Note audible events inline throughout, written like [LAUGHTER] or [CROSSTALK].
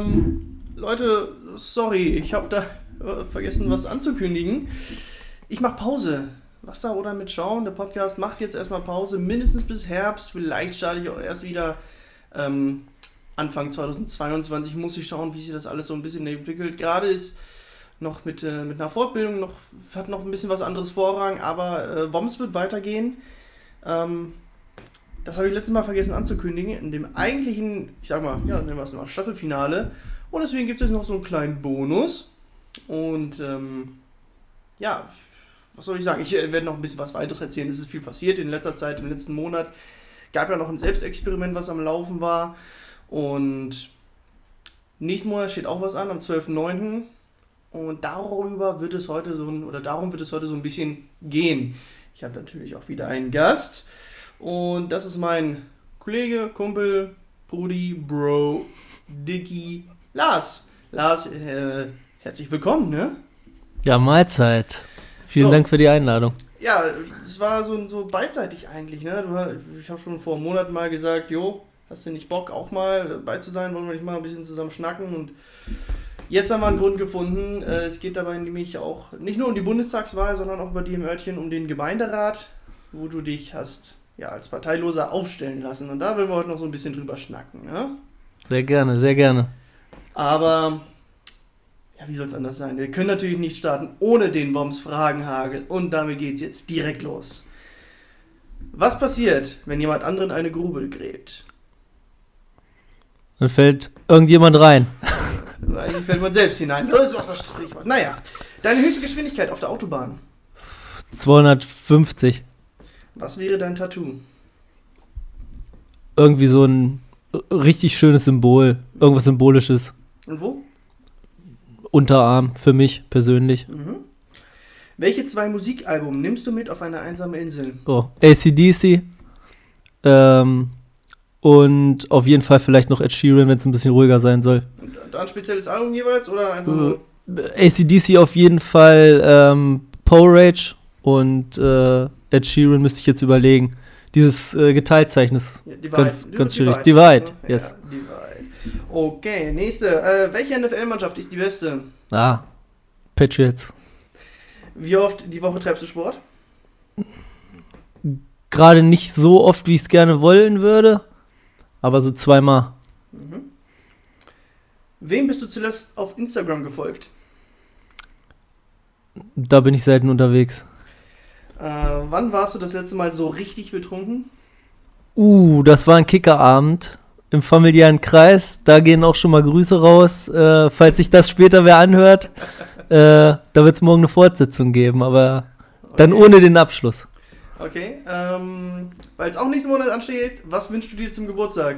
Ähm, Leute, sorry, ich habe da äh, vergessen, was anzukündigen. Ich mache Pause. Wasser oder mit Schaum. Der Podcast macht jetzt erstmal Pause, mindestens bis Herbst. Vielleicht starte ich auch erst wieder ähm, Anfang 2022. Muss ich schauen, wie sich das alles so ein bisschen entwickelt. Gerade ist noch mit, äh, mit einer Fortbildung, noch, hat noch ein bisschen was anderes Vorrang, aber äh, WOMS wird weitergehen. Ähm, das habe ich letztes Mal vergessen anzukündigen, in dem eigentlichen, ich sag mal, ja, nennen wir es mal Staffelfinale. Und deswegen gibt es jetzt noch so einen kleinen Bonus. Und ähm, ja, was soll ich sagen? Ich äh, werde noch ein bisschen was weiteres erzählen. Es ist viel passiert in letzter Zeit, im letzten Monat. Gab ja noch ein Selbstexperiment, was am Laufen war. Und nächsten Monat steht auch was an, am 12.09. Und darüber wird es heute so ein, oder darum wird es heute so ein bisschen gehen. Ich habe natürlich auch wieder einen Gast. Und das ist mein Kollege, Kumpel, Brudi, Bro, Dicky, Lars. Lars, äh, herzlich willkommen, ne? Ja, Mahlzeit. Vielen So. Dank für die Einladung. Ja, es war so, so beidseitig eigentlich, ne? Du, ich habe schon vor einem Monat mal gesagt, jo, hast du nicht Bock, auch mal dabei zu sein? Wollen wir nicht mal ein bisschen zusammen schnacken? Und jetzt haben wir einen Grund gefunden. Äh, es geht dabei nämlich auch nicht nur um die Bundestagswahl, sondern auch bei dir im Örtchen um den Gemeinderat, wo du dich hast ja als Parteiloser aufstellen lassen. Und da wollen wir heute noch so ein bisschen drüber schnacken, ne? Sehr gerne, sehr gerne. Aber, ja, wie soll es anders sein? Wir können natürlich nicht starten ohne den Woms Fragenhagel. Und damit geht's jetzt direkt los. Was passiert, wenn jemand anderen eine Grube gräbt? Dann fällt irgendjemand rein. [LAUGHS] Eigentlich fällt man selbst hinein. Das ist auch das Sprichwort. Naja, deine höchste Geschwindigkeit auf der Autobahn. 250. Was wäre dein Tattoo? Irgendwie so ein richtig schönes Symbol. Irgendwas Symbolisches. Und wo? Unterarm für mich persönlich. Mhm. Welche zwei Musikalbum nimmst du mit auf eine einsame Insel? Oh, ACDC. Ähm, und auf jeden Fall vielleicht noch Ed Sheeran, wenn es ein bisschen ruhiger sein soll. Und da ein spezielles Album jeweils oder einfach nur? ACDC auf jeden Fall ähm, Power Rage und äh, Ed Sheeran müsste ich jetzt überlegen. Dieses äh, Geteiltzeichen ist Ja, ganz, Divide. ganz schwierig. Divide, Divide, ne? yes. Ja, Divide. Okay, nächste. Äh, welche NFL-Mannschaft ist die beste? Ah, Patriots. Wie oft die Woche treibst du Sport? Gerade nicht so oft, wie ich es gerne wollen würde, aber so zweimal. Mhm. Wem bist du zuletzt auf Instagram gefolgt? Da bin ich selten unterwegs. Äh, wann warst du das letzte Mal so richtig betrunken? Uh, das war ein Kickerabend im familiären Kreis. Da gehen auch schon mal Grüße raus. Äh, falls sich das später wer anhört, äh, da wird es morgen eine Fortsetzung geben, aber dann Okay. ohne den Abschluss. Okay, ähm, weil es auch nächsten Monat ansteht, was wünschst du dir zum Geburtstag?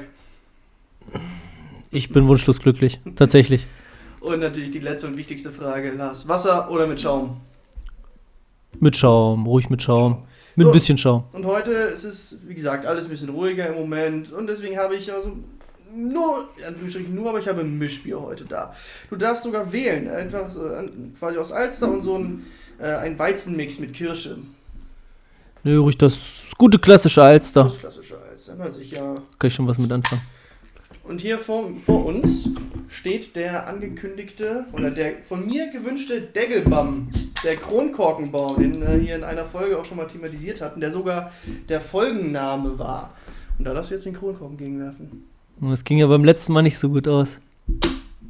Ich bin wunschlos glücklich, tatsächlich. Und natürlich die letzte und wichtigste Frage, Lars. Wasser oder mit Schaum? Mit Schaum, ruhig mit Schaum. Mit So. ein bisschen Schaum. Und heute ist es, wie gesagt, alles ein bisschen ruhiger im Moment. Und deswegen habe ich also nur, in Anführungsstrichen nur, aber ich habe ein Mischbier heute da. Du darfst sogar wählen. Einfach so, quasi aus Alster und so ein, äh, ein Weizenmix mit Kirsche. Nö, ruhig das gute klassische Alster. Das klassische Alster, na sicher. Kann ich schon was mit anfangen. Und hier vor, vor uns steht der angekündigte oder der von mir gewünschte Deggelbaum, der Kronkorkenbaum, den wir hier in einer Folge auch schon mal thematisiert hatten, der sogar der Folgenname war. Und da darfst du jetzt den Kronkorken gegenwerfen. Das ging ja beim letzten Mal nicht so gut aus.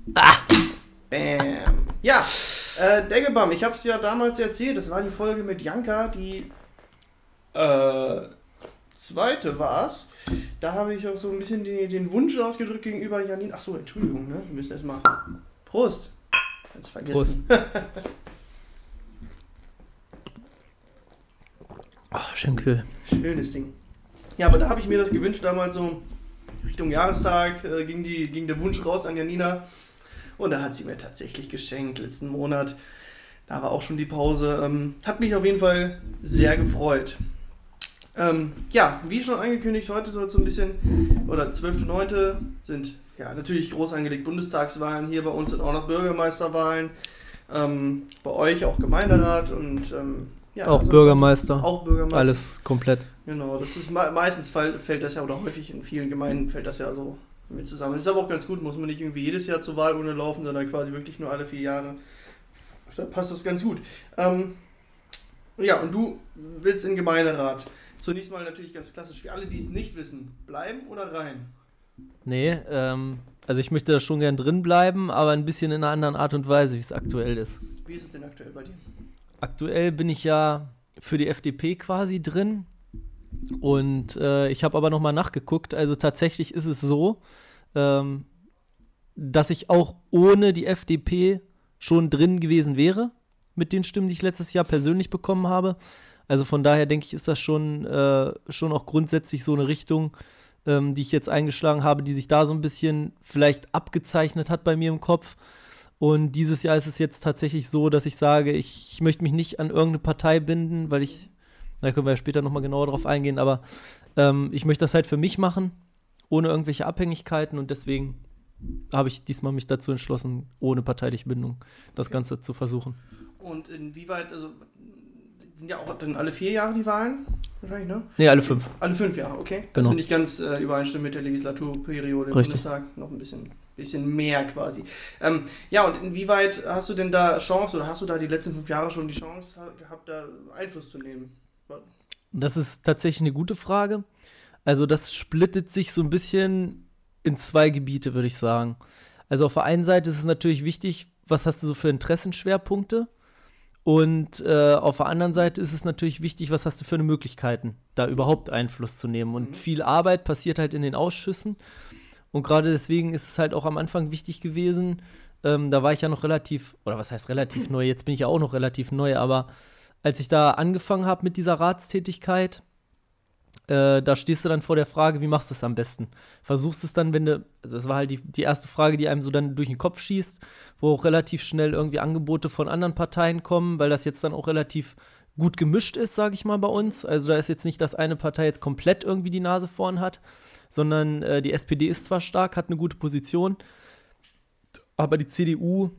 Bam. Ja, äh, Deggelbaum, ich habe es ja damals erzählt, das war die Folge mit Janka, die äh, zweite war es. Da habe ich auch so ein bisschen den, den Wunsch ausgedrückt gegenüber Janine. Ach so, Entschuldigung, ne? Wir müssen erstmal. Prost. Ganz vergessen. [LAUGHS] Ach, schön kühl. Schönes Ding. Ja, aber da habe ich mir das gewünscht damals so Richtung Jahrestag äh, ging, die, ging der Wunsch raus an Janina. Und da hat sie mir tatsächlich geschenkt, letzten Monat. Da war auch schon die Pause. Ähm, hat mich auf jeden Fall sehr gefreut. Ähm, ja, wie schon angekündigt, heute soll es so ein bisschen, oder 12.9. sind ja natürlich groß angelegt Bundestagswahlen. Hier bei uns sind auch noch Bürgermeisterwahlen. Ähm, bei euch auch Gemeinderat und ähm, ja, auch Bürgermeister. Auch Bürgermeister. Alles komplett. Genau, das ist meistens fällt das ja oder häufig in vielen Gemeinden fällt das ja so mit zusammen. Das ist aber auch ganz gut, muss man nicht irgendwie jedes Jahr zur Wahl ohne laufen, sondern quasi wirklich nur alle vier Jahre. Da passt das ganz gut. Ähm, ja, und du willst in Gemeinderat. Zunächst mal natürlich ganz klassisch, für alle, die es nicht wissen, bleiben oder rein? Nee, ähm, also ich möchte da schon gern drin bleiben, aber ein bisschen in einer anderen Art und Weise, wie es aktuell ist. Wie ist es denn aktuell bei dir? Aktuell bin ich ja für die FDP quasi drin. Und äh, ich habe aber nochmal nachgeguckt. Also tatsächlich ist es so, ähm, dass ich auch ohne die FDP schon drin gewesen wäre mit den Stimmen, die ich letztes Jahr persönlich bekommen habe. Also von daher denke ich, ist das schon, äh, schon auch grundsätzlich so eine Richtung, ähm, die ich jetzt eingeschlagen habe, die sich da so ein bisschen vielleicht abgezeichnet hat bei mir im Kopf. Und dieses Jahr ist es jetzt tatsächlich so, dass ich sage, ich, ich möchte mich nicht an irgendeine Partei binden, weil ich, da können wir ja später nochmal genauer drauf eingehen, aber ähm, ich möchte das halt für mich machen, ohne irgendwelche Abhängigkeiten und deswegen habe ich diesmal mich dazu entschlossen, ohne parteiliche Bindung das okay. Ganze zu versuchen. Und inwieweit, also sind ja auch dann alle vier Jahre die Wahlen? Wahrscheinlich, ne? Nee, alle fünf. Alle fünf Jahre, okay. Genau. Also nicht ganz äh, übereinstimmen mit der Legislaturperiode im Richtig. Bundestag. Noch ein bisschen, bisschen mehr quasi. Ähm, ja, und inwieweit hast du denn da Chance oder hast du da die letzten fünf Jahre schon die Chance gehabt, da Einfluss zu nehmen? Das ist tatsächlich eine gute Frage. Also das splittet sich so ein bisschen in zwei Gebiete, würde ich sagen. Also auf der einen Seite ist es natürlich wichtig, was hast du so für Interessenschwerpunkte? Und äh, auf der anderen Seite ist es natürlich wichtig, was hast du für eine Möglichkeiten, da überhaupt Einfluss zu nehmen. Und mhm. viel Arbeit passiert halt in den Ausschüssen. Und gerade deswegen ist es halt auch am Anfang wichtig gewesen. Ähm, da war ich ja noch relativ, oder was heißt relativ neu, jetzt bin ich ja auch noch relativ neu, aber als ich da angefangen habe mit dieser Ratstätigkeit, äh, da stehst du dann vor der Frage, wie machst du es am besten? Versuchst es dann, wenn du, also das war halt die, die erste Frage, die einem so dann durch den Kopf schießt, wo auch relativ schnell irgendwie Angebote von anderen Parteien kommen, weil das jetzt dann auch relativ gut gemischt ist, sage ich mal, bei uns. Also da ist jetzt nicht, dass eine Partei jetzt komplett irgendwie die Nase vorn hat, sondern äh, die SPD ist zwar stark, hat eine gute Position, aber die CDU,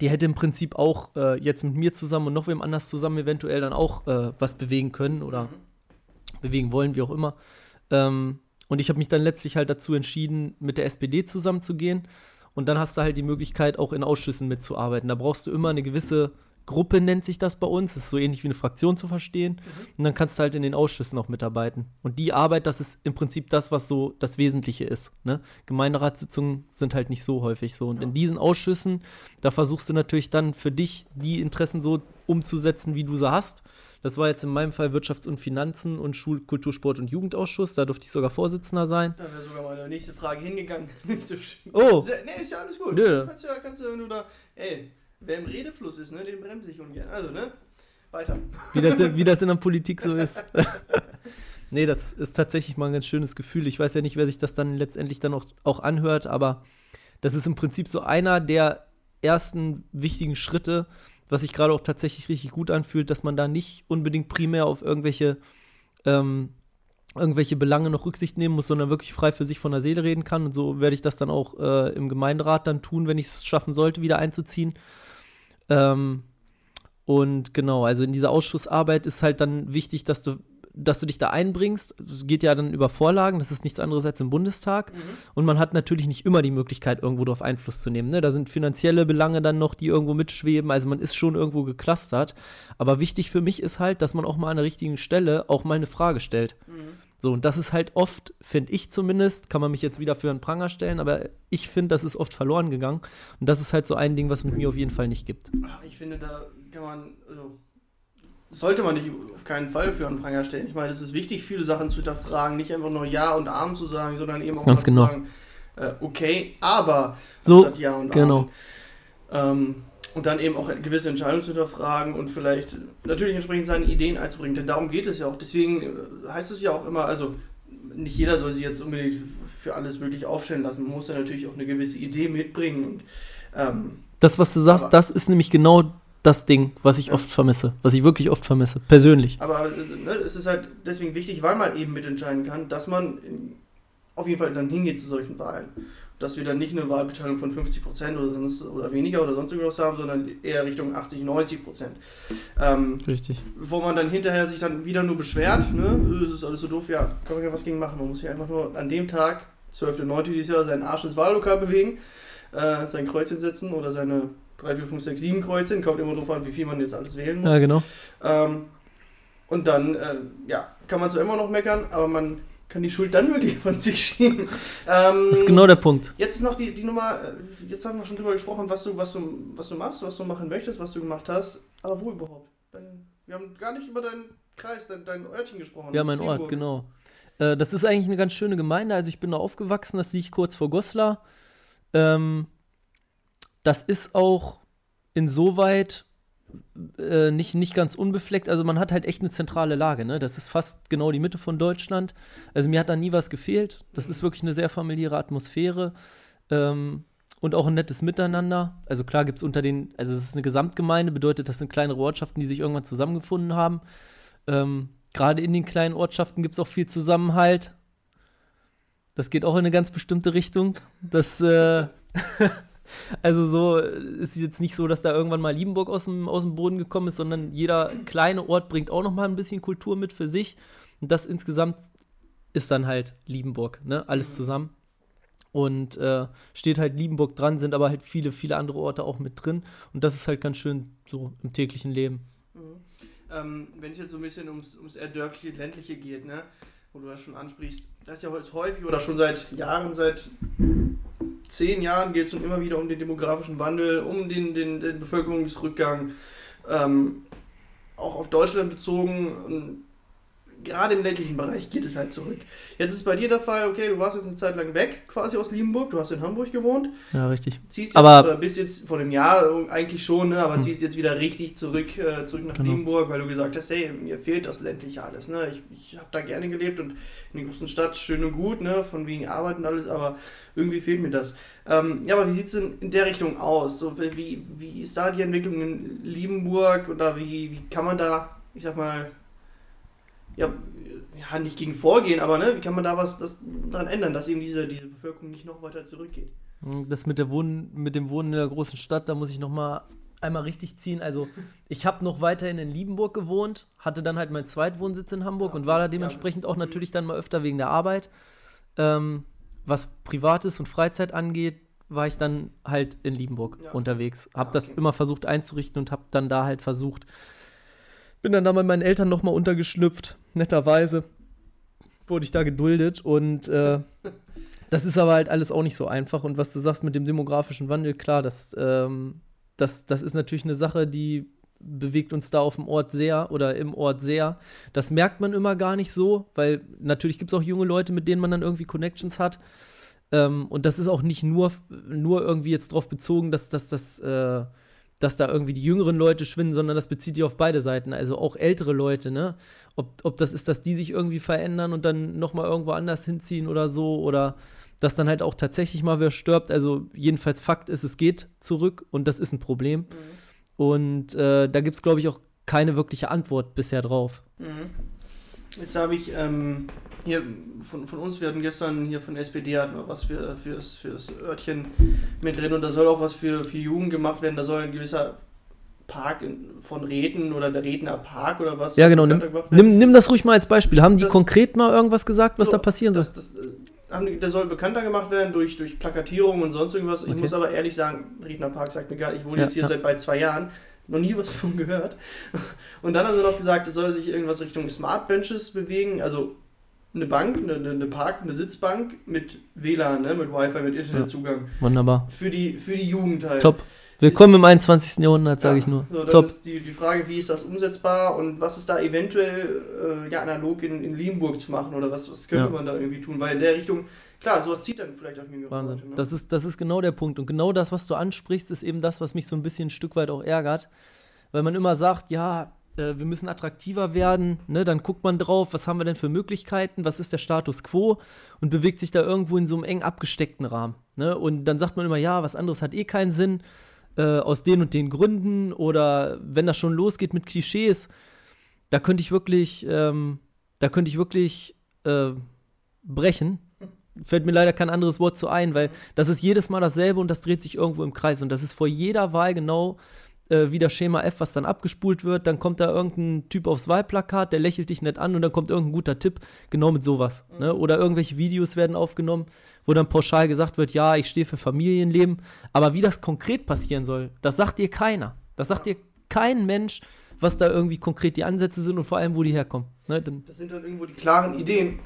die hätte im Prinzip auch äh, jetzt mit mir zusammen und noch wem anders zusammen eventuell dann auch äh, was bewegen können oder mhm bewegen wollen, wie auch immer. Ähm, und ich habe mich dann letztlich halt dazu entschieden, mit der SPD zusammenzugehen. Und dann hast du halt die Möglichkeit, auch in Ausschüssen mitzuarbeiten. Da brauchst du immer eine gewisse Gruppe, nennt sich das bei uns. Das ist so ähnlich wie eine Fraktion zu verstehen. Mhm. Und dann kannst du halt in den Ausschüssen auch mitarbeiten. Und die Arbeit, das ist im Prinzip das, was so das Wesentliche ist. Ne? Gemeinderatssitzungen sind halt nicht so häufig so. Und ja. in diesen Ausschüssen, da versuchst du natürlich dann für dich die Interessen so umzusetzen, wie du sie hast. Das war jetzt in meinem Fall Wirtschafts- und Finanzen und Schul-, Kultur-, Sport- und Jugendausschuss. Da durfte ich sogar Vorsitzender sein. Da wäre sogar meine nächste Frage hingegangen. [LAUGHS] oh. Nee, ist ja alles gut. Nö. Kannst ja, kannst ja, wenn du da, ey, wer im Redefluss ist, ne, den bremse ich ungern. Also, ne, weiter. Wie das, wie das in der Politik so ist. [LAUGHS] nee, das ist tatsächlich mal ein ganz schönes Gefühl. Ich weiß ja nicht, wer sich das dann letztendlich dann auch, auch anhört, aber das ist im Prinzip so einer der ersten wichtigen Schritte, was sich gerade auch tatsächlich richtig gut anfühlt, dass man da nicht unbedingt primär auf irgendwelche, ähm, irgendwelche Belange noch Rücksicht nehmen muss, sondern wirklich frei für sich von der Seele reden kann. Und so werde ich das dann auch äh, im Gemeinderat dann tun, wenn ich es schaffen sollte, wieder einzuziehen. Ähm, und genau, also in dieser Ausschussarbeit ist halt dann wichtig, dass du dass du dich da einbringst. Geht ja dann über Vorlagen, das ist nichts anderes als im Bundestag. Mhm. Und man hat natürlich nicht immer die Möglichkeit, irgendwo darauf Einfluss zu nehmen. Ne? Da sind finanzielle Belange dann noch, die irgendwo mitschweben. Also man ist schon irgendwo geklustert. Aber wichtig für mich ist halt, dass man auch mal an der richtigen Stelle auch mal eine Frage stellt. Mhm. So, und das ist halt oft, finde ich zumindest, kann man mich jetzt wieder für einen Pranger stellen, aber ich finde, das ist oft verloren gegangen. Und das ist halt so ein Ding, was es mit mir auf jeden Fall nicht gibt. Ich finde, da kann man, also sollte man nicht auf keinen Fall für einen Pranger stellen. Ich meine, es ist wichtig, viele Sachen zu hinterfragen, nicht einfach nur Ja und Arm zu sagen, sondern eben auch Ganz mal genau. zu sagen, äh, okay, aber so, Ja und genau. Arm. Ähm, und dann eben auch gewisse Entscheidungen zu hinterfragen und vielleicht natürlich entsprechend seine Ideen einzubringen. Denn darum geht es ja auch. Deswegen äh, heißt es ja auch immer, also nicht jeder soll sich jetzt unbedingt für alles wirklich aufstellen lassen. Man muss da natürlich auch eine gewisse Idee mitbringen. Und, ähm, das, was du sagst, das ist nämlich genau das Ding, was ich Ja. oft vermisse. Was ich wirklich oft vermisse. Persönlich. aber äh, ne, es ist halt deswegen wichtig, weil man eben mitentscheiden kann, dass man auf jeden Fall dann hingeht zu solchen Wahlen. Dass wir dann nicht eine Wahlbeteiligung von 50% oder, sonst, oder weniger oder sonst irgendwas haben, sondern eher Richtung 80, 90%. Ähm, Richtig. wo man dann hinterher sich dann wieder nur beschwert, ne, es ist alles so doof, ja, kann man ja was gegen machen. Man muss sich einfach nur an dem Tag, 12.09. dieses Jahr, seinen Arsch ins Wahllokal bewegen, äh, sein Kreuzchen setzen oder seine 3, 4, 5, 6, 7 Kreuzchen, kommt immer drauf an, wie viel man jetzt alles wählen muss. Ja, genau. Ähm, und dann, äh, ja, kann man zwar immer noch meckern, aber man kann die Schuld dann wirklich von sich schieben. Ähm, Das ist genau der Punkt. Jetzt ist noch die, die Nummer, äh, jetzt haben wir schon drüber gesprochen, was du, was, du, was du machst, was du machen möchtest, was du gemacht hast, aber wo überhaupt? Dein, wir haben gar nicht über deinen Kreis, dein, dein Örtchen gesprochen. Ja, mein Ort, genau. Äh, das ist eigentlich eine ganz schöne Gemeinde. Also ich bin da aufgewachsen, das liegt kurz vor Goslar. Ähm, das ist auch insoweit äh, nicht, nicht ganz unbefleckt. Also man hat halt echt eine zentrale Lage. Ne? Das ist fast genau die Mitte von Deutschland. Also mir hat da nie was gefehlt. Das ist wirklich eine sehr familiäre Atmosphäre. Ähm, und auch ein nettes Miteinander. Also klar gibt es unter den, also es ist eine Gesamtgemeinde, bedeutet, das sind kleinere Ortschaften, die sich irgendwann zusammengefunden haben. Ähm, Gerade in den kleinen Ortschaften gibt es auch viel Zusammenhalt. Das geht auch in eine ganz bestimmte Richtung. Das, äh, [LAUGHS] also so ist jetzt nicht so, dass da irgendwann mal Liebenburg aus dem, aus dem Boden gekommen ist, sondern jeder kleine Ort bringt auch noch mal ein bisschen Kultur mit für sich. Und das insgesamt ist dann halt Liebenburg, ne? Alles zusammen. Und äh, steht halt Liebenburg dran, sind aber halt viele, viele andere Orte auch mit drin. Und das ist halt ganz schön so im täglichen Leben. Mhm. Ähm, wenn es jetzt so ein bisschen ums, ums eher dörfliche, ländliche geht, ne, wo du das schon ansprichst, das ist ja heute häufig oder schon seit Jahren, seit zehn Jahren geht es schon immer wieder um den demografischen Wandel, um den, den, den Bevölkerungsrückgang, ähm, auch auf Deutschland bezogen. Gerade im ländlichen Bereich geht es halt zurück. Jetzt ist bei dir der Fall, okay, du warst jetzt eine Zeit lang weg, quasi aus Liebenburg, du hast in Hamburg gewohnt, Ja, richtig. ziehst jetzt, Aber- oder bist jetzt vor einem Jahr eigentlich schon, ne, aber Hm. ziehst jetzt wieder richtig zurück, äh, zurück nach Genau. Liebenburg, weil du gesagt hast, hey, mir fehlt das ländliche alles, ne, ich, ich habe da gerne gelebt und in der großen Stadt schön und gut, ne, von wegen Arbeit und alles, aber irgendwie fehlt mir das. Ähm, ja, aber wie sieht es denn in der Richtung aus? So, wie, wie ist da die Entwicklung in Liebenburg oder wie, wie kann man da, ich sag mal, ja, ja, nicht gegen vorgehen, aber ne, wie kann man da was das, daran ändern, dass eben diese, diese Bevölkerung nicht noch weiter zurückgeht? Das mit, der Wohnen, mit dem Wohnen in der großen Stadt, da muss ich noch mal einmal richtig ziehen. Also ich habe noch weiterhin in Liebenburg gewohnt, hatte dann halt meinen Zweitwohnsitz in Hamburg Ja, und war da ja. dementsprechend auch natürlich dann mal öfter wegen der Arbeit. Ähm, was Privates und Freizeit angeht, war ich dann halt in Liebenburg Ja. unterwegs. Habe Ah, das okay. immer versucht einzurichten und habe dann da halt versucht, bin dann da mit meinen Eltern noch mal untergeschlüpft, netterweise wurde ich da geduldet und äh, das ist aber halt alles auch nicht so einfach. Und was du sagst mit dem demografischen Wandel, klar, das, ähm, das, das ist natürlich eine Sache, die bewegt uns da auf dem Ort sehr oder im Ort sehr. Das merkt man immer gar nicht so, weil natürlich gibt es auch junge Leute, mit denen man dann irgendwie Connections hat. Ähm, und das ist auch nicht nur, nur irgendwie jetzt darauf bezogen, dass, dass, äh, dass da irgendwie die jüngeren Leute schwinden, sondern das bezieht sich auf beide Seiten. Also auch ältere Leute, ne? Ob, ob das ist, dass die sich irgendwie verändern und dann nochmal irgendwo anders hinziehen oder so oder dass dann halt auch tatsächlich mal wer stirbt. Also jedenfalls Fakt ist, es geht zurück und das ist ein Problem. Und äh, da gibt es, glaube ich, auch keine wirkliche Antwort bisher drauf. Mhm. Jetzt habe ich ähm, hier von, von uns, wir hatten gestern hier von der SPD hatten wir was für, fürs, fürs Örtchen mit drin und da soll auch was für, für Jugend gemacht werden. Da soll ein gewisser Park von Räten oder der Redner Park oder was. Ja, genau. Nimm, nimm, nimm das ruhig mal als Beispiel. Haben die Das- konkret mal irgendwas gesagt, was So, da passieren soll? das, das, äh, haben die, der soll bekannter gemacht werden durch, durch Plakatierung und sonst irgendwas. Ich Okay. muss aber ehrlich sagen, Redner Park sagt mir gar nicht, ich wohne Ja, jetzt hier ja. seit bald zwei Jahren, noch nie was von gehört. Und dann haben sie noch gesagt, es soll sich irgendwas Richtung Smart Benches bewegen, also eine Bank, eine, eine Park, eine Sitzbank mit WLAN, ne, mit Wi-Fi, mit Internetzugang. Wunderbar. Für die, für die Jugend halt. Top. Willkommen im 21. Jahrhundert, sage ich nur. So, Top. ist die, die Frage, wie ist das umsetzbar und was ist da eventuell äh, ja, analog in, in Limburg zu machen oder was, was könnte Ja. man da irgendwie tun? Weil in der Richtung, klar, sowas zieht dann vielleicht auch jüngere Wahnsinn. Leute. Ne? Das ist, das ist genau der Punkt. Und genau das, was du ansprichst, ist eben das, was mich so ein bisschen ein Stück weit auch ärgert. Weil man immer sagt, ja, äh, wir müssen attraktiver werden, ne? dann guckt man drauf, was haben wir denn für Möglichkeiten, was ist der Status quo und bewegt sich da irgendwo in so einem eng abgesteckten Rahmen. Ne? Und dann sagt man immer, ja, was anderes hat eh keinen Sinn, äh, aus den und den Gründen oder wenn das schon losgeht mit Klischees, da könnte ich wirklich, ähm, da könnte ich wirklich äh, brechen. Fällt mir leider kein anderes Wort zu ein, weil das ist jedes Mal dasselbe und das dreht sich irgendwo im Kreis. Und das ist vor jeder Wahl genau äh, wie das Schema F, was dann abgespult wird. Dann kommt da irgendein Typ aufs Wahlplakat, der lächelt dich nett an und dann kommt irgendein guter Tipp, genau mit sowas. Mhm. Ne? Oder irgendwelche Videos werden aufgenommen, wo dann pauschal gesagt wird, ja, ich stehe für Familienleben. Aber wie das konkret passieren soll, das sagt dir keiner. Das sagt dir kein Mensch, was da irgendwie konkret die Ansätze sind und vor allem, wo die herkommen. Ne? das sind dann irgendwo die klaren Ideen.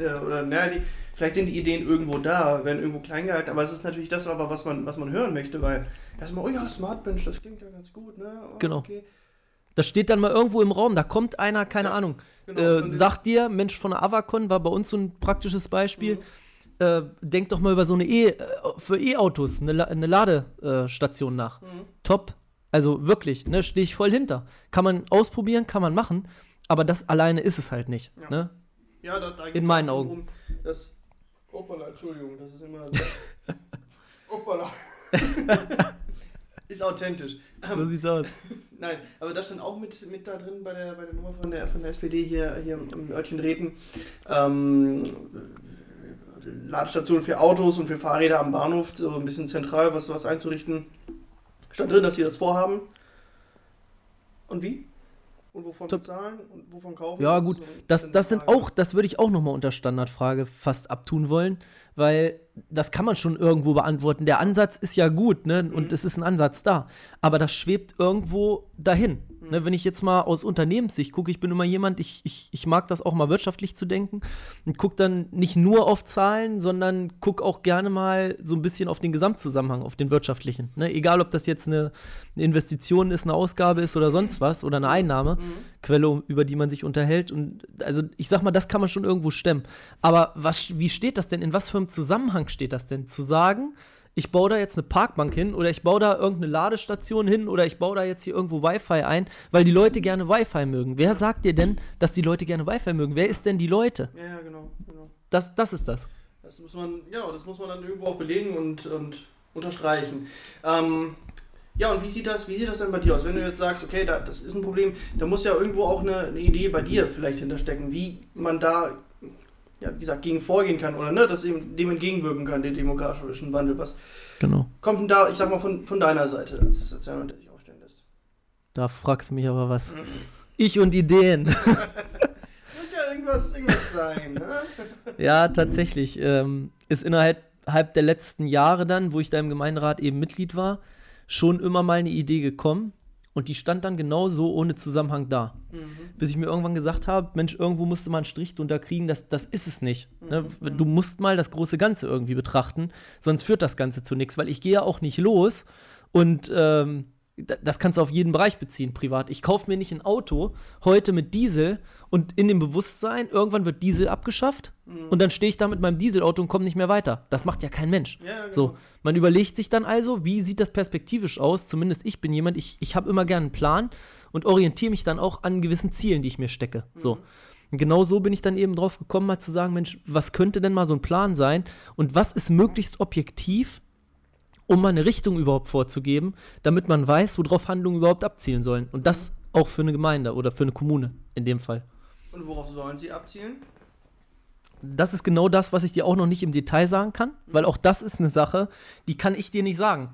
Oder naja, die, vielleicht sind die Ideen irgendwo da, werden irgendwo klein gehalten, aber es ist natürlich das aber, was man, was man hören möchte, weil erstmal, oh ja, Smartbench, das klingt ja ganz gut, ne? Oh, genau. Okay. Das steht dann mal irgendwo im Raum, da kommt einer, keine ja, Ahnung, genau. äh, sagt dir, Mensch von der Avacon war bei uns so ein praktisches Beispiel. Mhm. Äh, denk doch mal über so eine E, äh, für E-Autos, eine, eine Ladestation nach. Mhm. Top. Also wirklich, ne, stehe ich voll hinter. Kann man ausprobieren, kann man machen, aber das alleine ist es halt nicht. Ja. Ne? Ja, da, da In meinen Augen. Um das, Hoppala, Entschuldigung, das ist immer. [LAUGHS] Hoppala. ist authentisch. So ähm, sieht's aus. [LAUGHS] Nein, aber das stand auch mit, mit da drin bei der, bei der Nummer von der, von der SPD hier, hier im Örtchen Reden. Ähm, Ladestationen für Autos und für Fahrräder am Bahnhof, so ein bisschen zentral was, was einzurichten. Stand drin, dass sie das vorhaben. Und wie? Und wovon bezahlen und wovon kaufen? Ja, gut, das, das sind auch, das würde ich auch nochmal unter Standardfrage fast abtun wollen, weil das kann man schon irgendwo beantworten. Der Ansatz ist ja gut, ne? Und mhm. es ist ein Ansatz da. Aber das schwebt irgendwo dahin. Mhm. Ne? Wenn ich jetzt mal aus Unternehmenssicht gucke, ich bin immer jemand, ich, ich, ich mag das auch mal wirtschaftlich zu denken und gucke dann nicht nur auf Zahlen, sondern gucke auch gerne mal so ein bisschen auf den Gesamtzusammenhang, auf den wirtschaftlichen. Ne? Egal, ob das jetzt eine, eine, Investition ist, eine Ausgabe ist oder sonst was oder eine Einnahmequelle, mhm. über die man sich unterhält. Und also ich sag mal, das kann man schon irgendwo stemmen. Aber was, wie steht das denn? In was für einem Zusammenhang Zusammenhang steht das denn? Zu sagen, ich baue da jetzt eine Parkbank hin oder ich baue da irgendeine Ladestation hin oder ich baue da jetzt hier irgendwo Wi-Fi ein, weil die Leute gerne Wi-Fi mögen. Wer sagt dir denn, dass die Leute gerne Wi-Fi mögen? Wer ist denn die Leute? Ja, ja, genau. genau. Das, das ist das. Das muss man, genau, das muss man dann irgendwo auch belegen und, und unterstreichen. Ähm, ja, und wie sieht das, wie sieht das denn bei dir aus? Wenn du jetzt sagst, okay, da, das ist ein Problem, da muss ja irgendwo auch eine, eine Idee bei dir vielleicht hinterstecken, wie man da ja, wie gesagt, gegen vorgehen kann oder ne, dass eben dem entgegenwirken kann, den demografischen Wandel. Was genau. kommt denn da, ich sag mal, von, von deiner Seite als, jemand, der sich aufstellen lässt? Da fragst du mich aber was. Mhm. Ich und Ideen. [LAUGHS] Muss ja irgendwas, irgendwas sein, ne? [LAUGHS] Ja, tatsächlich. Ähm, ist innerhalb der letzten Jahre dann, wo ich da im Gemeinderat eben Mitglied war, schon immer mal eine Idee gekommen, und die stand dann genau so ohne Zusammenhang da. Mhm. Bis ich mir irgendwann gesagt habe, Mensch, irgendwo musste man einen Strich drunter kriegen, das, das ist es nicht. Ne? Mhm. Ne? Du musst mal das große Ganze irgendwie betrachten, sonst führt das Ganze zu nichts, weil ich gehe ja auch nicht los und ähm, das kannst du auf jeden Bereich beziehen, privat. Ich kaufe mir nicht ein Auto heute mit Diesel und in dem Bewusstsein, irgendwann wird Diesel abgeschafft mhm. und dann stehe ich da mit meinem Dieselauto und komme nicht mehr weiter. Das macht ja kein Mensch. Ja, genau. So, man überlegt sich dann also, wie sieht das perspektivisch aus? Zumindest ich bin jemand, ich, ich habe immer gerne einen Plan und orientiere mich dann auch an gewissen Zielen, die ich mir stecke. Mhm. So. Und genau so bin ich dann eben drauf gekommen, mal zu sagen, Mensch, was könnte denn mal so ein Plan sein und was ist möglichst objektiv um mal eine Richtung überhaupt vorzugeben, damit man weiß, worauf Handlungen überhaupt abzielen sollen. Und das auch für eine Gemeinde oder für eine Kommune in dem Fall. Und worauf sollen sie abzielen? Das ist genau das, was ich dir auch noch nicht im Detail sagen kann, weil auch das ist eine Sache, die kann ich dir nicht sagen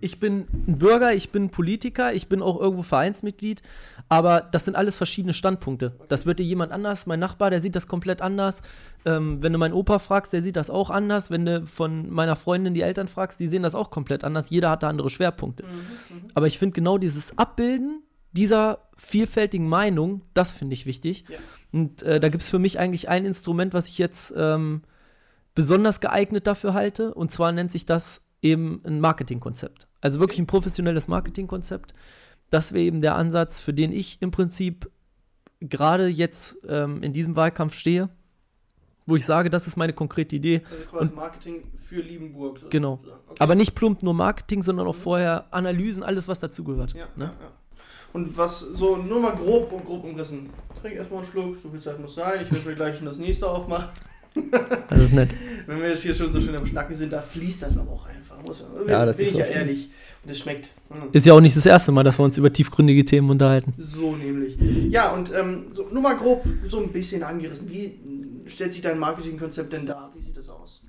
ich bin ein Bürger, ich bin Politiker, ich bin auch irgendwo Vereinsmitglied, aber das sind alles verschiedene Standpunkte. Das wird dir jemand anders, mein Nachbar, der sieht das komplett anders. Ähm, wenn du meinen Opa fragst, der sieht das auch anders. Wenn du von meiner Freundin die Eltern fragst, die sehen das auch komplett anders. Jeder hat da andere Schwerpunkte. Mhm, mhm. aber ich finde genau dieses Abbilden dieser vielfältigen Meinung, das finde ich wichtig. Ja. Und äh, da gibt es für mich eigentlich ein Instrument, was ich jetzt ähm, besonders geeignet dafür halte. Und zwar nennt sich das eben ein Marketingkonzept. Also wirklich ein professionelles Marketingkonzept. Das wäre eben der Ansatz, für den ich im Prinzip gerade jetzt ähm, in diesem Wahlkampf stehe, wo ich sage, das ist meine konkrete Idee. Also quasi und, Marketing für Liebenburg. Sozusagen. Genau. Okay. Aber nicht plump nur Marketing, sondern auch vorher Analysen, alles, was dazugehört. Ja, ne? ja, ja. Und was so nur mal grob und grob umrissen. Trink erstmal einen Schluck, so viel Zeit muss sein. Ich vielleicht gleich schon das nächste aufmachen. [LAUGHS] Das ist nett. Wenn wir jetzt hier schon so schön am Schnacken sind, da fließt das aber auch einfach. Muss man, Ja, das bin ist ich ja schön. ehrlich. Und es schmeckt. Mm. Ist ja auch nicht das erste Mal, dass wir uns über tiefgründige Themen unterhalten. So nämlich. Ja, und ähm, so, nur mal grob so ein bisschen angerissen. Wie stellt sich dein Marketingkonzept denn dar? Wie sieht das aus?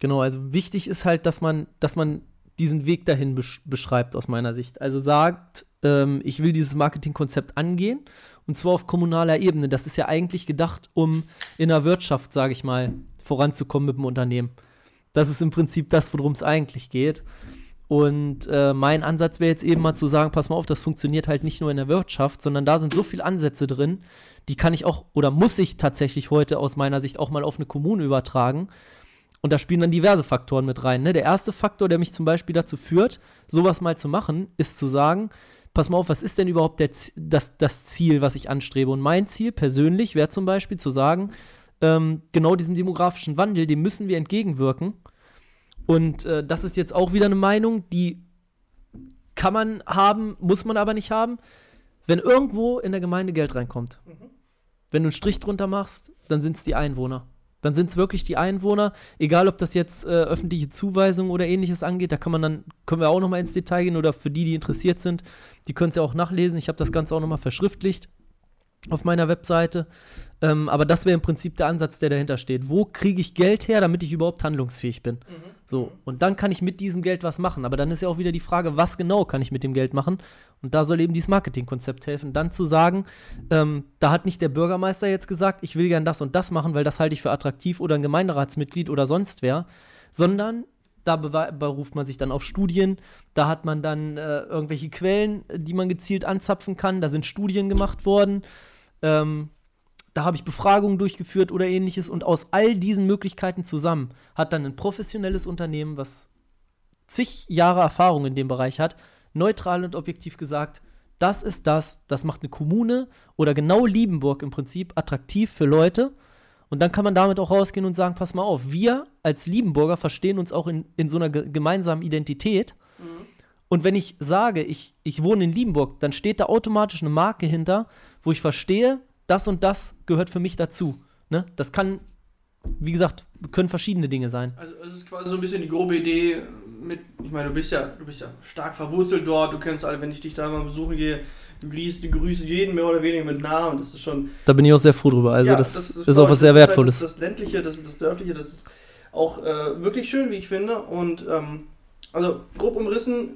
Genau, also wichtig ist halt, dass man, dass man diesen Weg dahin besch beschreibt, aus meiner Sicht. Also sagt, ähm, ich will dieses Marketingkonzept angehen und zwar auf kommunaler Ebene. Das ist ja eigentlich gedacht, um in der Wirtschaft, sage ich mal, voranzukommen mit dem Unternehmen. Das ist im Prinzip das, worum es eigentlich geht. Und äh, mein Ansatz wäre jetzt eben mal zu sagen, pass mal auf, das funktioniert halt nicht nur in der Wirtschaft, sondern da sind so viele Ansätze drin, die kann ich auch oder muss ich tatsächlich heute aus meiner Sicht auch mal auf eine Kommune übertragen. Und da spielen dann diverse Faktoren mit rein. Ne? Der erste Faktor, der mich zum Beispiel dazu führt, sowas mal zu machen, ist zu sagen, pass mal auf, was ist denn überhaupt der, das, das Ziel, was ich anstrebe? Und mein Ziel persönlich wäre zum Beispiel zu sagen, ähm, genau diesem demografischen Wandel, dem müssen wir entgegenwirken. Und äh, das ist jetzt auch wieder eine Meinung, die kann man haben, muss man aber nicht haben. Wenn irgendwo in der Gemeinde Geld reinkommt, wenn du einen Strich drunter machst, dann sind es die Einwohner. Dann sind es wirklich die Einwohner, egal ob das jetzt äh, öffentliche Zuweisungen oder ähnliches angeht, da kann man dann, können wir auch nochmal ins Detail gehen oder für die, die interessiert sind, die können es ja auch nachlesen. Ich habe das Ganze auch nochmal verschriftlicht auf meiner Webseite. Ähm, aber das wäre im Prinzip der Ansatz, der dahinter steht. Wo kriege ich Geld her, damit ich überhaupt handlungsfähig bin? So, und dann kann ich mit diesem Geld was machen. Aber dann ist ja auch wieder die Frage, was genau kann ich mit dem Geld machen? Und da soll eben dieses Marketingkonzept helfen, dann zu sagen, ähm, da hat nicht der Bürgermeister jetzt gesagt, ich will gern das und das machen, weil das halte ich für attraktiv oder ein Gemeinderatsmitglied oder sonst wer, sondern da beruft man sich dann auf Studien, da hat man dann äh, irgendwelche Quellen, die man gezielt anzapfen kann, da sind Studien gemacht worden, ähm, da habe ich Befragungen durchgeführt oder ähnliches und aus all diesen Möglichkeiten zusammen hat dann ein professionelles Unternehmen, was zig Jahre Erfahrung in dem Bereich hat, neutral und objektiv gesagt, das ist das, das macht eine Kommune oder genau Liebenburg im Prinzip attraktiv für Leute. Und dann kann man damit auch rausgehen und sagen, pass mal auf, wir als Liebenburger verstehen uns auch in, in so einer ge gemeinsamen Identität. Und wenn ich sage, ich, ich wohne in Liebenburg, dann steht da automatisch eine Marke hinter, wo ich verstehe, das und das gehört für mich dazu. Ne? Das kann, wie gesagt, können verschiedene Dinge sein. Also es ist quasi so ein bisschen die grobe Idee mit, ich meine, du bist ja, du bist ja stark verwurzelt dort, du kennst alle, wenn ich dich da mal besuchen gehe, du grüßt, du grüßt jeden mehr oder weniger mit Namen, das ist schon Da bin ich auch sehr froh drüber. Also Ja, das, ist, toll. auch was sehr Das ist Wertvolles. Halt das, das ländliche, das ist das dörfliche, das ist auch äh, wirklich schön, wie ich finde. Und ähm, also grob umrissen,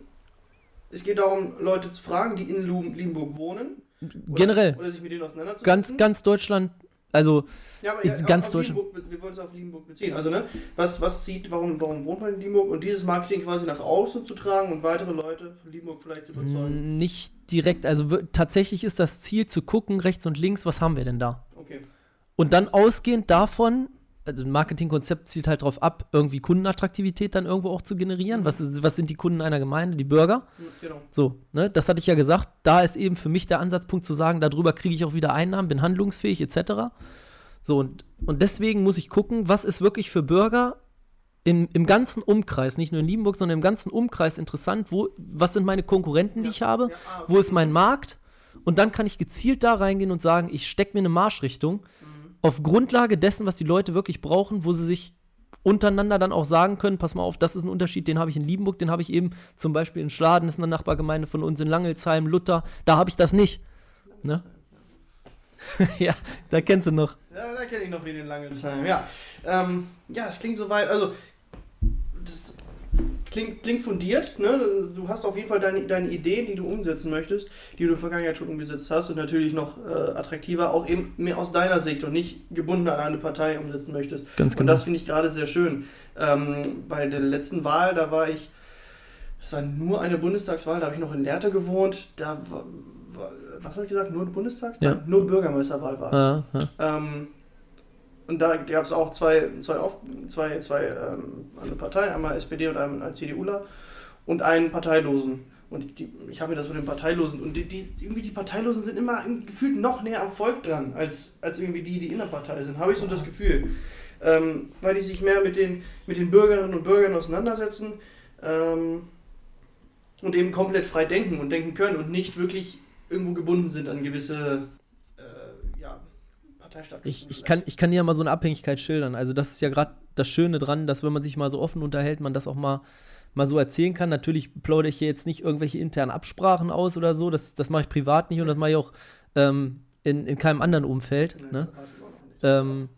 es geht darum, Leute zu fragen, die in Liebenburg wohnen. Generell. Oder sich mit denen auseinanderzusetzen. Ganz, ganz Deutschland, also ja, aber ist ja, ganz auf. Liebenburg, wir wollen es auf Liebenburg beziehen. Also, ne, was, was zieht, warum, warum wohnt man in Liebenburg? Und dieses Marketing quasi nach außen zu tragen und weitere Leute von Liebenburg vielleicht zu überzeugen. nicht direkt, also tatsächlich ist das Ziel zu gucken, rechts und links, was haben wir denn da? Okay. Und dann ausgehend davon, also ein Marketingkonzept zielt halt darauf ab, irgendwie Kundenattraktivität dann irgendwo auch zu generieren. Mhm. Was, ist, was sind die Kunden einer Gemeinde? Die Bürger. Genau. So, ne, das hatte ich ja gesagt. Da ist eben für mich der Ansatzpunkt zu sagen, darüber kriege ich auch wieder Einnahmen, bin handlungsfähig etc. So, und, und deswegen muss ich gucken, was ist wirklich für Bürger im, im ganzen Umkreis, nicht nur in Liebenburg, sondern im ganzen Umkreis interessant, wo, was sind meine Konkurrenten, die Ja. ich habe, Ja, ah, wo ist mein Markt und dann kann ich gezielt da reingehen und sagen, ich stecke mir eine Marschrichtung Mhm. Auf Grundlage dessen, was die Leute wirklich brauchen, wo sie sich untereinander dann auch sagen können, pass mal auf, das ist ein Unterschied, den habe ich in Liebenburg, den habe ich eben zum Beispiel in Schladen, das ist eine Nachbargemeinde von uns, in Langelsheim, Luther, da habe ich das nicht. Ne? [LAUGHS] ja, da kennst du noch. Ja, da kenne ich noch wen in Langelsheim. Ja, ähm, ja, es klingt soweit, also klingt, klingt fundiert, ne? Du hast auf jeden Fall deine, deine Ideen, die du umsetzen möchtest, die du in der Vergangenheit schon umgesetzt hast und natürlich noch äh, attraktiver, auch eben mehr aus deiner Sicht und nicht gebunden an eine Partei umsetzen möchtest. Ganz Und genau. das finde ich gerade sehr schön. Ähm, bei der letzten Wahl, da war ich, das war nur eine Bundestagswahl, da habe ich noch in Lehrte gewohnt, da war, war was habe ich gesagt, nur Bundestags? Ja. Nein, nur Bürgermeisterwahl war es. Ja, ja. Ähm, und da gab es auch zwei, zwei, Auf, zwei, zwei ähm, eine Partei, einmal SPD und einmal ein CDUler und einen Parteilosen. Und die, ich habe mir das von den Parteilosen und die, die, irgendwie die Parteilosen sind immer im- gefühlt noch näher am Volk dran, als, als irgendwie die, die in der Partei sind. Habe ich so das Gefühl. Ähm, weil die sich mehr mit den, mit den Bürgerinnen und Bürgern auseinandersetzen ähm, und eben komplett frei denken und denken können und nicht wirklich irgendwo gebunden sind an gewisse Parteistatuten. Ich, ich, vielleicht. kann, ich kann dir ja mal so eine Abhängigkeit schildern. Also, das ist ja gerade das Schöne dran, dass wenn man sich mal so offen unterhält, man das auch mal, mal so erzählen kann. Natürlich plaudere ich hier jetzt nicht irgendwelche internen Absprachen aus oder so. Das, das mache ich privat nicht und das mache ich auch ähm, in, in keinem anderen Umfeld. Nee, Ne? ich. Ähm,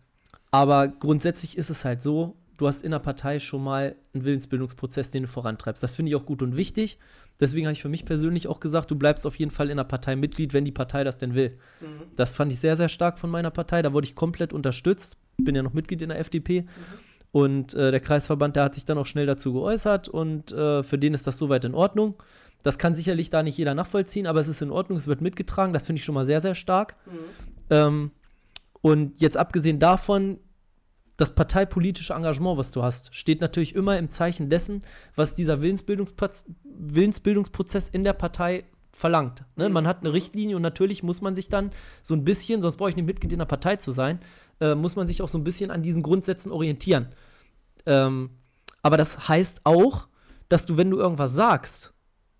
aber grundsätzlich ist es halt so, du hast in der Partei schon mal einen Willensbildungsprozess, den du vorantreibst. Das finde ich auch gut und wichtig. Deswegen habe ich für mich persönlich auch gesagt, du bleibst auf jeden Fall in der Partei Mitglied, wenn die Partei das denn will. Mhm. Das fand ich sehr, sehr stark von meiner Partei. Da wurde ich komplett unterstützt. Bin ja noch Mitglied in der FDP. Und äh, der Kreisverband, der hat sich dann auch schnell dazu geäußert und äh, für den ist das soweit in Ordnung. Das kann sicherlich da nicht jeder nachvollziehen, aber es ist in Ordnung, es wird mitgetragen. Das finde ich schon mal sehr, sehr stark. Mhm. Ähm, und jetzt abgesehen davon, das parteipolitische Engagement, was du hast, steht natürlich immer im Zeichen dessen, was dieser Willensbildungsprozess, Willensbildungsprozess in der Partei verlangt. Ne? Man hat eine Richtlinie und natürlich muss man sich dann so ein bisschen, sonst brauche ich nicht Mitglied in der Partei zu sein, äh, muss man sich auch so ein bisschen an diesen Grundsätzen orientieren. Ähm, aber das heißt auch, dass du, wenn du irgendwas sagst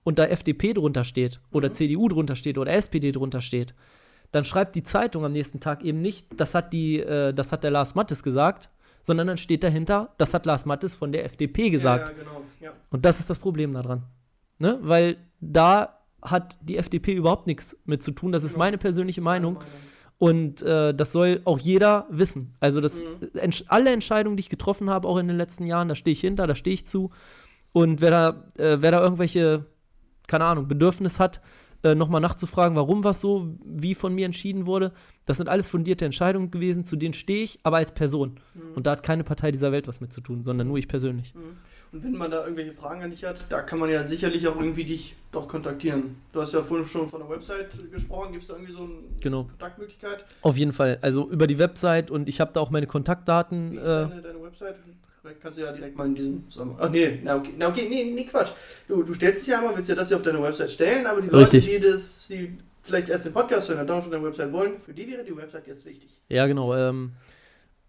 und da FDP drunter steht oder Mhm. CDU drunter steht oder SPD drunter steht, dann schreibt die Zeitung am nächsten Tag eben nicht, das hat, die, äh, das hat der Lars Mattes gesagt, sondern dann steht dahinter, das hat Lars Mattes von der FDP gesagt. Ja, ja, genau. Ja. Und das ist das Problem daran. Ne? Weil da hat die FDP überhaupt nichts mit zu tun. Das ist Ja. meine persönliche Meinung. Und äh, das soll auch jeder wissen. Also das, Mhm. entsch alle Entscheidungen, die ich getroffen habe, auch in den letzten Jahren, da stehe ich hinter, da stehe ich zu. Und wer da, äh, wer da irgendwelche, keine Ahnung, Bedürfnis hat, äh, nochmal nachzufragen, warum was so wie von mir entschieden wurde, das sind alles fundierte Entscheidungen gewesen, zu denen stehe ich, aber als Person. Mhm. Und da hat keine Partei dieser Welt was mit zu tun, sondern nur ich persönlich. Mhm. Und wenn man da irgendwelche Fragen an dich hat, da kann man ja sicherlich auch irgendwie dich doch kontaktieren. Du hast ja vorhin schon von der Website gesprochen. Gibt es da irgendwie so eine Genau. Kontaktmöglichkeit? Auf jeden Fall. Also über die Website und ich habe da auch meine Kontaktdaten. Wie ist Äh, deine, deine Website? Vielleicht kannst du ja direkt mal in diesem Zusammenhang. Ach nee, na okay, na okay, nee, nee, Quatsch. Du, du stellst es ja einmal, willst ja das hier auf deine Website stellen, aber die Richtig. Leute, die das, die vielleicht erst den Podcast hören und dann von deiner Website wollen, für die wäre die Website jetzt wichtig. Ja, genau. Ähm,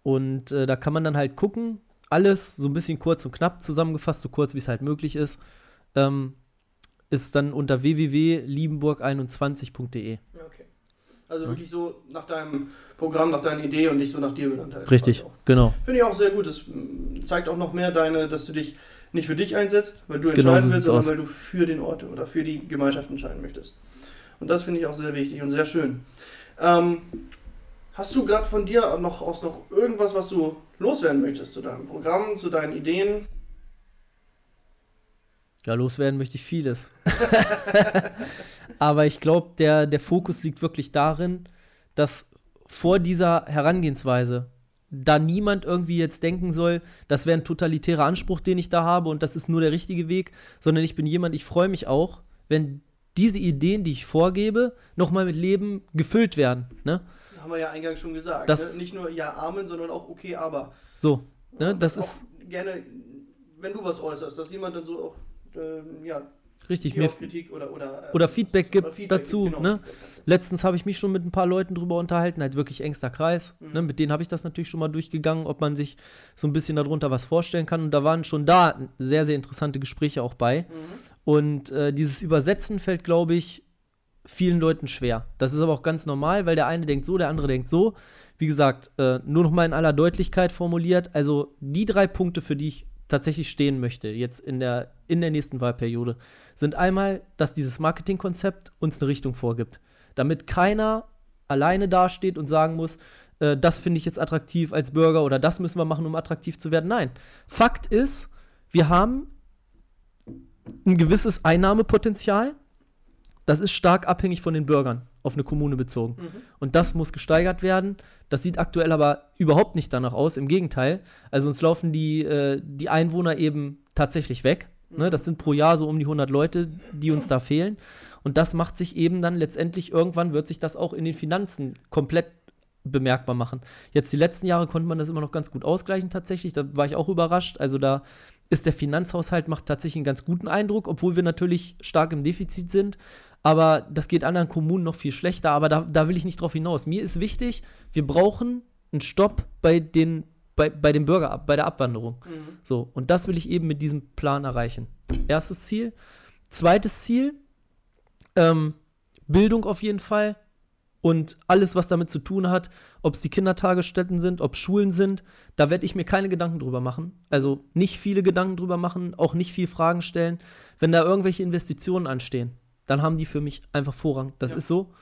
und äh, da kann man dann halt gucken, alles so ein bisschen kurz und knapp zusammengefasst, so kurz wie es halt möglich ist, ähm, ist dann unter www.liebenburg21.de. Also Ja. wirklich so nach deinem Programm, nach deiner Idee und nicht so nach dir benannt. halt. Richtig, genau. Finde ich auch sehr gut. Das mm, zeigt auch noch mehr deine, dass du dich nicht für dich einsetzt, weil du Genau entscheiden so willst, sondern aus. weil du für den Ort oder für die Gemeinschaft entscheiden möchtest. Und das finde ich auch sehr wichtig und sehr schön. Ähm, hast du gerade von dir noch aus noch irgendwas, was du loswerden möchtest zu deinem Programm, zu deinen Ideen? Ja, loswerden möchte ich vieles. [LAUGHS] Aber ich glaube, der, der Fokus liegt wirklich darin, dass vor dieser Herangehensweise da niemand irgendwie jetzt denken soll, das wäre ein totalitärer Anspruch, den ich da habe und das ist nur der richtige Weg, sondern ich bin jemand, ich freue mich auch, wenn diese Ideen, die ich vorgebe, nochmal mit Leben gefüllt werden. Ne? Haben wir ja eingangs schon gesagt. Das- ne? Nicht nur ja, Amen, sondern auch okay, aber. So, ne? Das ist Gerne, wenn du was äußerst, dass jemand dann so auch, ähm, ja, richtig. Mir, Kritik oder, oder, äh, oder Feedback gibt oder Feedback dazu, gibt, ne? Feedback dazu. Letztens habe ich mich schon mit ein paar Leuten drüber unterhalten, halt wirklich engster Kreis. Mhm. Ne, mit denen habe ich das natürlich schon mal durchgegangen, ob man sich so ein bisschen darunter was vorstellen kann. Und da waren schon da sehr, sehr interessante Gespräche auch bei. Mhm. Und äh, dieses Übersetzen fällt, glaube ich, vielen Leuten schwer. Das ist aber auch ganz normal, weil der eine denkt so, der andere denkt so. Wie gesagt, äh, nur noch mal in aller Deutlichkeit formuliert. Also die drei Punkte, für die ich tatsächlich stehen möchte, jetzt in der, in der nächsten Wahlperiode, sind einmal, dass dieses Marketingkonzept uns eine Richtung vorgibt. Damit keiner alleine dasteht und sagen muss, äh, das finde ich jetzt attraktiv als Bürger oder das müssen wir machen, um attraktiv zu werden. Nein. Fakt ist, wir haben ein gewisses Einnahmepotenzial. Das ist stark abhängig von den Bürgern auf eine Kommune bezogen. Mhm. Und das muss gesteigert werden. Das sieht aktuell aber überhaupt nicht danach aus. Im Gegenteil. Also uns laufen die, äh, die Einwohner eben tatsächlich weg. Ne? Das sind pro Jahr so um die 100 Leute, die uns da fehlen. Und das macht sich eben dann letztendlich, irgendwann wird sich das auch in den Finanzen komplett bemerkbar machen. Jetzt die letzten Jahre konnte man das immer noch ganz gut ausgleichen tatsächlich. Da war ich auch überrascht. Also da ist der Finanzhaushalt macht tatsächlich einen ganz guten Eindruck, obwohl wir natürlich stark im Defizit sind. Aber das geht anderen Kommunen noch viel schlechter. Aber da, da will ich nicht drauf hinaus. Mir ist wichtig, wir brauchen einen Stopp bei den bei, bei dem Bürger, bei der Abwanderung. Mhm. So, und das will ich eben mit diesem Plan erreichen. Erstes Ziel. Zweites Ziel, ähm, Bildung auf jeden Fall und alles, was damit zu tun hat, ob es die Kindertagesstätten sind, ob Schulen sind, da werde ich mir keine Gedanken drüber machen. Also nicht viele Gedanken drüber machen, auch nicht viel Fragen stellen. Wenn da irgendwelche Investitionen anstehen, dann haben die für mich einfach Vorrang. Das Ja. ist so.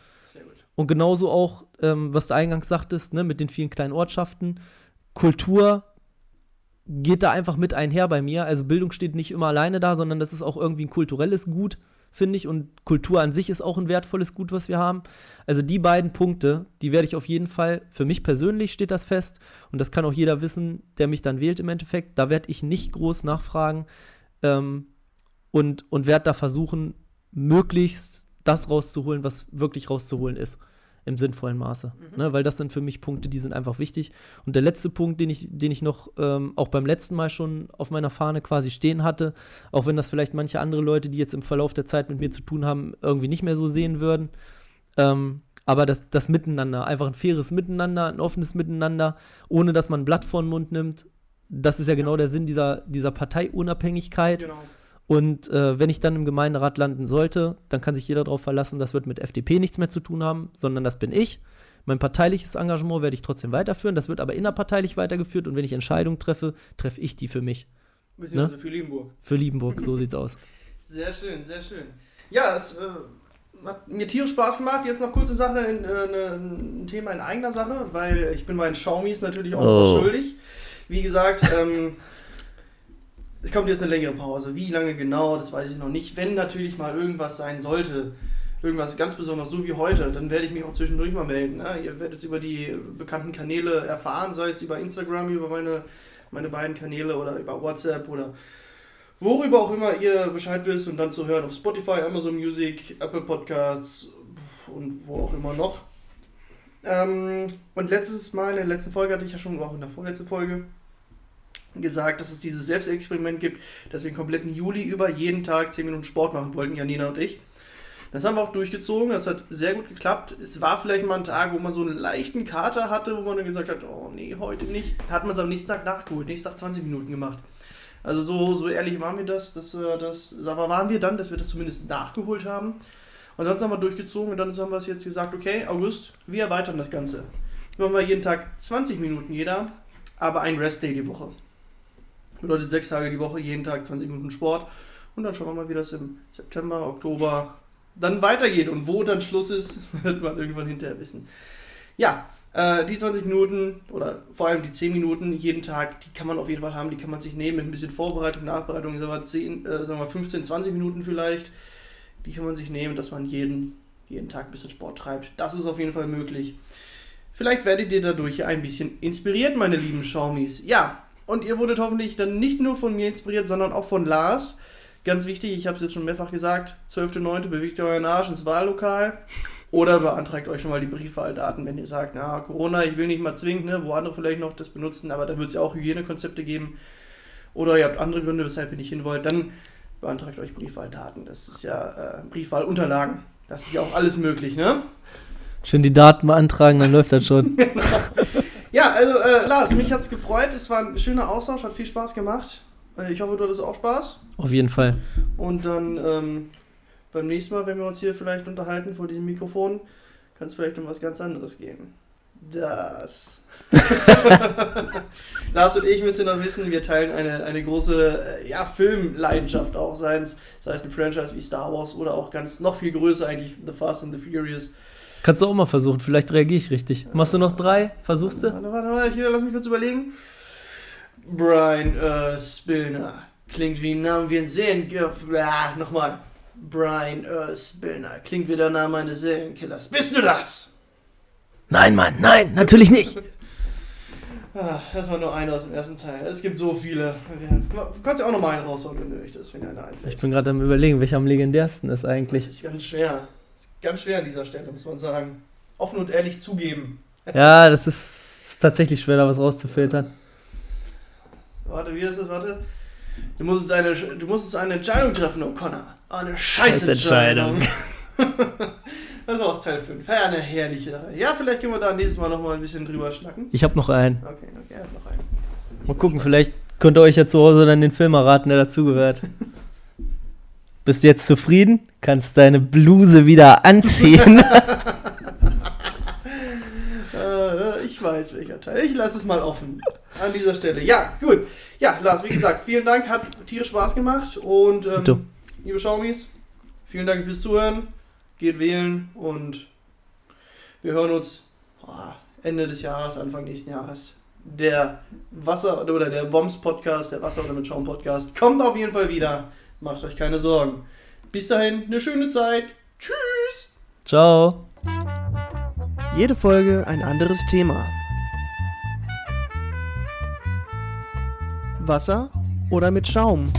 Und genauso auch, ähm, was du eingangs sagtest, ne, mit den vielen kleinen Ortschaften. Kultur geht da einfach mit einher bei mir. Also Bildung steht nicht immer alleine da, sondern das ist auch irgendwie ein kulturelles Gut, finde ich. Und Kultur an sich ist auch ein wertvolles Gut, was wir haben. Also die beiden Punkte, die werde ich auf jeden Fall, für mich persönlich steht das fest. Und das kann auch jeder wissen, der mich dann wählt im Endeffekt. Da werde ich nicht groß nachfragen ähm, und, und werde da versuchen, möglichst das rauszuholen, was wirklich rauszuholen ist. Im sinnvollen Maße. Ne? Weil das sind für mich Punkte, die sind einfach wichtig. Und der letzte Punkt, den ich, den ich noch ähm, auch beim letzten Mal schon auf meiner Fahne quasi stehen hatte, auch wenn das vielleicht manche andere Leute, die jetzt im Verlauf der Zeit mit mir zu tun haben, irgendwie nicht mehr so sehen würden. Ähm, aber das, das Miteinander, einfach ein faires Miteinander, ein offenes Miteinander, ohne dass man ein Blatt vor den Mund nimmt. Das ist ja genau der Sinn dieser, dieser Parteiunabhängigkeit. Genau. Und äh, wenn ich dann im Gemeinderat landen sollte, dann kann sich jeder darauf verlassen, das wird mit FDP nichts mehr zu tun haben, sondern das bin ich. Mein parteiliches Engagement werde ich trotzdem weiterführen, das wird aber innerparteilich weitergeführt und wenn ich Entscheidungen treffe, treffe ich die für mich. Beziehungsweise für Liebenburg. Für Liebenburg, so sieht's aus. [LAUGHS] Sehr schön, sehr schön. Ja, es äh, hat mir tierisch Spaß gemacht. Jetzt noch kurze Sache, in, äh, ne, ein Thema in eigener Sache, weil ich bin meinen Xiaomis natürlich auch Oh. noch schuldig. Wie gesagt, ähm, [LAUGHS] es kommt jetzt eine längere Pause. Wie lange genau, das weiß ich noch nicht. Wenn natürlich mal irgendwas sein sollte, irgendwas ganz besonders, so wie heute, dann werde ich mich auch zwischendurch mal melden. Ne? Ihr werdet es über die bekannten Kanäle erfahren, sei es über Instagram, über meine, meine beiden Kanäle oder über WhatsApp oder worüber auch immer ihr Bescheid wisst und dann zu hören auf Spotify, Amazon Music, Apple Podcasts und wo auch immer noch. Ähm, und letztes Mal, in der letzten Folge hatte ich ja schon, auch in der vorletzten Folge, gesagt, dass es dieses Selbstexperiment gibt, dass wir den kompletten Juli über jeden Tag 10 Minuten Sport machen wollten, Janina und ich. Das haben wir auch durchgezogen, das hat sehr gut geklappt. Es war vielleicht mal ein Tag, wo man so einen leichten Kater hatte, wo man dann gesagt hat, oh nee, heute nicht. Hat man es am nächsten Tag nachgeholt, nächsten Tag 20 Minuten gemacht. Also so, so ehrlich waren wir das, dass wir das, wir, waren wir dann, dass wir das zumindest nachgeholt haben. Und sonst haben wir durchgezogen und dann haben wir es jetzt gesagt, okay, August, wir erweitern das Ganze. Jetzt machen wir jeden Tag 20 Minuten jeder, aber ein Rest-Day die Woche. Bedeutet sechs Tage die Woche, jeden Tag 20 Minuten Sport. Und dann schauen wir mal, wie das im September, Oktober dann weitergeht. Und wo dann Schluss ist, [LAUGHS] wird man irgendwann hinterher wissen. Ja, äh, die 20 Minuten oder vor allem die 10 Minuten jeden Tag, die kann man auf jeden Fall haben, die kann man sich nehmen mit ein bisschen Vorbereitung, Nachbereitung, sagen wir, 10, äh, sagen wir 15, 20 Minuten vielleicht. Die kann man sich nehmen, dass man jeden, jeden Tag ein bisschen Sport treibt. Das ist auf jeden Fall möglich. Vielleicht werdet ihr dadurch ein bisschen inspiriert, meine lieben Xiaomis. Ja, und ihr wurdet hoffentlich dann nicht nur von mir inspiriert, sondern auch von Lars. Ganz wichtig, ich habe es jetzt schon mehrfach gesagt, 12.09. bewegt euren Arsch ins Wahllokal oder beantragt euch schon mal die Briefwahldaten, wenn ihr sagt, na, Corona, ich will nicht mal zwingen, ne, wo andere vielleicht noch das benutzen, aber da wird es ja auch Hygienekonzepte geben. Oder ihr habt andere Gründe, weshalb ihr nicht hin wollt, dann beantragt euch Briefwahldaten. Das ist ja äh, Briefwahlunterlagen. Das ist ja auch alles möglich, ne? Schön die Daten beantragen, dann läuft das schon. [LAUGHS] [LAUGHS] Ja, also äh, Lars, mich hat's gefreut. Es war ein schöner Austausch, hat viel Spaß gemacht. Äh, ich hoffe, du hattest auch Spaß. Auf jeden Fall. Und dann ähm, beim nächsten Mal, wenn wir uns hier vielleicht unterhalten vor diesem Mikrofon, kann es vielleicht um was ganz anderes gehen. Das. [LAUGHS] Lars und ich müssen noch wissen, wir teilen eine, eine große äh, ja, Filmleidenschaft auch, sei es, sei es ein Franchise wie Star Wars oder auch ganz noch viel größer eigentlich The Fast and the Furious. Kannst du auch mal versuchen, vielleicht reagiere ich richtig. Machst du noch drei? Versuchst du? Warte, warte, warte, hier, lass mich kurz überlegen. Brian äh, Spillner. Klingt wie ein Name wie ein Serienkiller. Ah, nochmal. Brian äh, Spillner. Klingt wie der Name eines Serienkillers. Bist du das? Nein, Mann, nein, natürlich nicht. Ah, das war nur einer aus dem ersten Teil. Es gibt so viele. Du kannst ja auch noch mal einen raushauen, wenn du möchtest, wenn dir einer einfällt. Ich bin gerade am überlegen, welcher am legendärsten ist Das eigentlich. ist ganz schwer. Ganz schwer an dieser Stelle, muss man sagen. Offen und ehrlich zugeben. Ja, das ist tatsächlich schwer, da was rauszufiltern. Warte, wie ist das? Warte. Du musst jetzt eine, du musst jetzt eine Entscheidung treffen, O'Connor. Eine Scheißentscheidung. [LAUGHS] das war aus Teil 5. Ja, eine herrliche Sache. Ja, vielleicht können wir da nächstes Mal nochmal ein bisschen drüber schnacken. Ich habe noch einen. Okay, okay, er hat noch einen. Mal gucken, vielleicht könnt ihr euch ja zu Hause dann den Film erraten, der dazugehört. [LAUGHS] Bist du jetzt zufrieden? Kannst deine Bluse wieder anziehen. [LAUGHS] Äh, ich weiß welcher Teil. Ich lasse es mal offen an dieser Stelle. Ja, gut. Ja, Lars, wie gesagt, vielen Dank. Hat tierisch Spaß gemacht. Und ähm, liebe Schaumis, vielen Dank fürs Zuhören. Geht wählen und wir hören uns ah, Ende des Jahres, Anfang nächsten Jahres. Der Wasser oder der Bombs Podcast, der Wasser oder mit Schaum Podcast, kommt auf jeden Fall wieder. Macht euch keine Sorgen. Bis dahin, eine schöne Zeit. Tschüss. Ciao. Jede Folge ein anderes Thema. Wasser oder mit Schaum?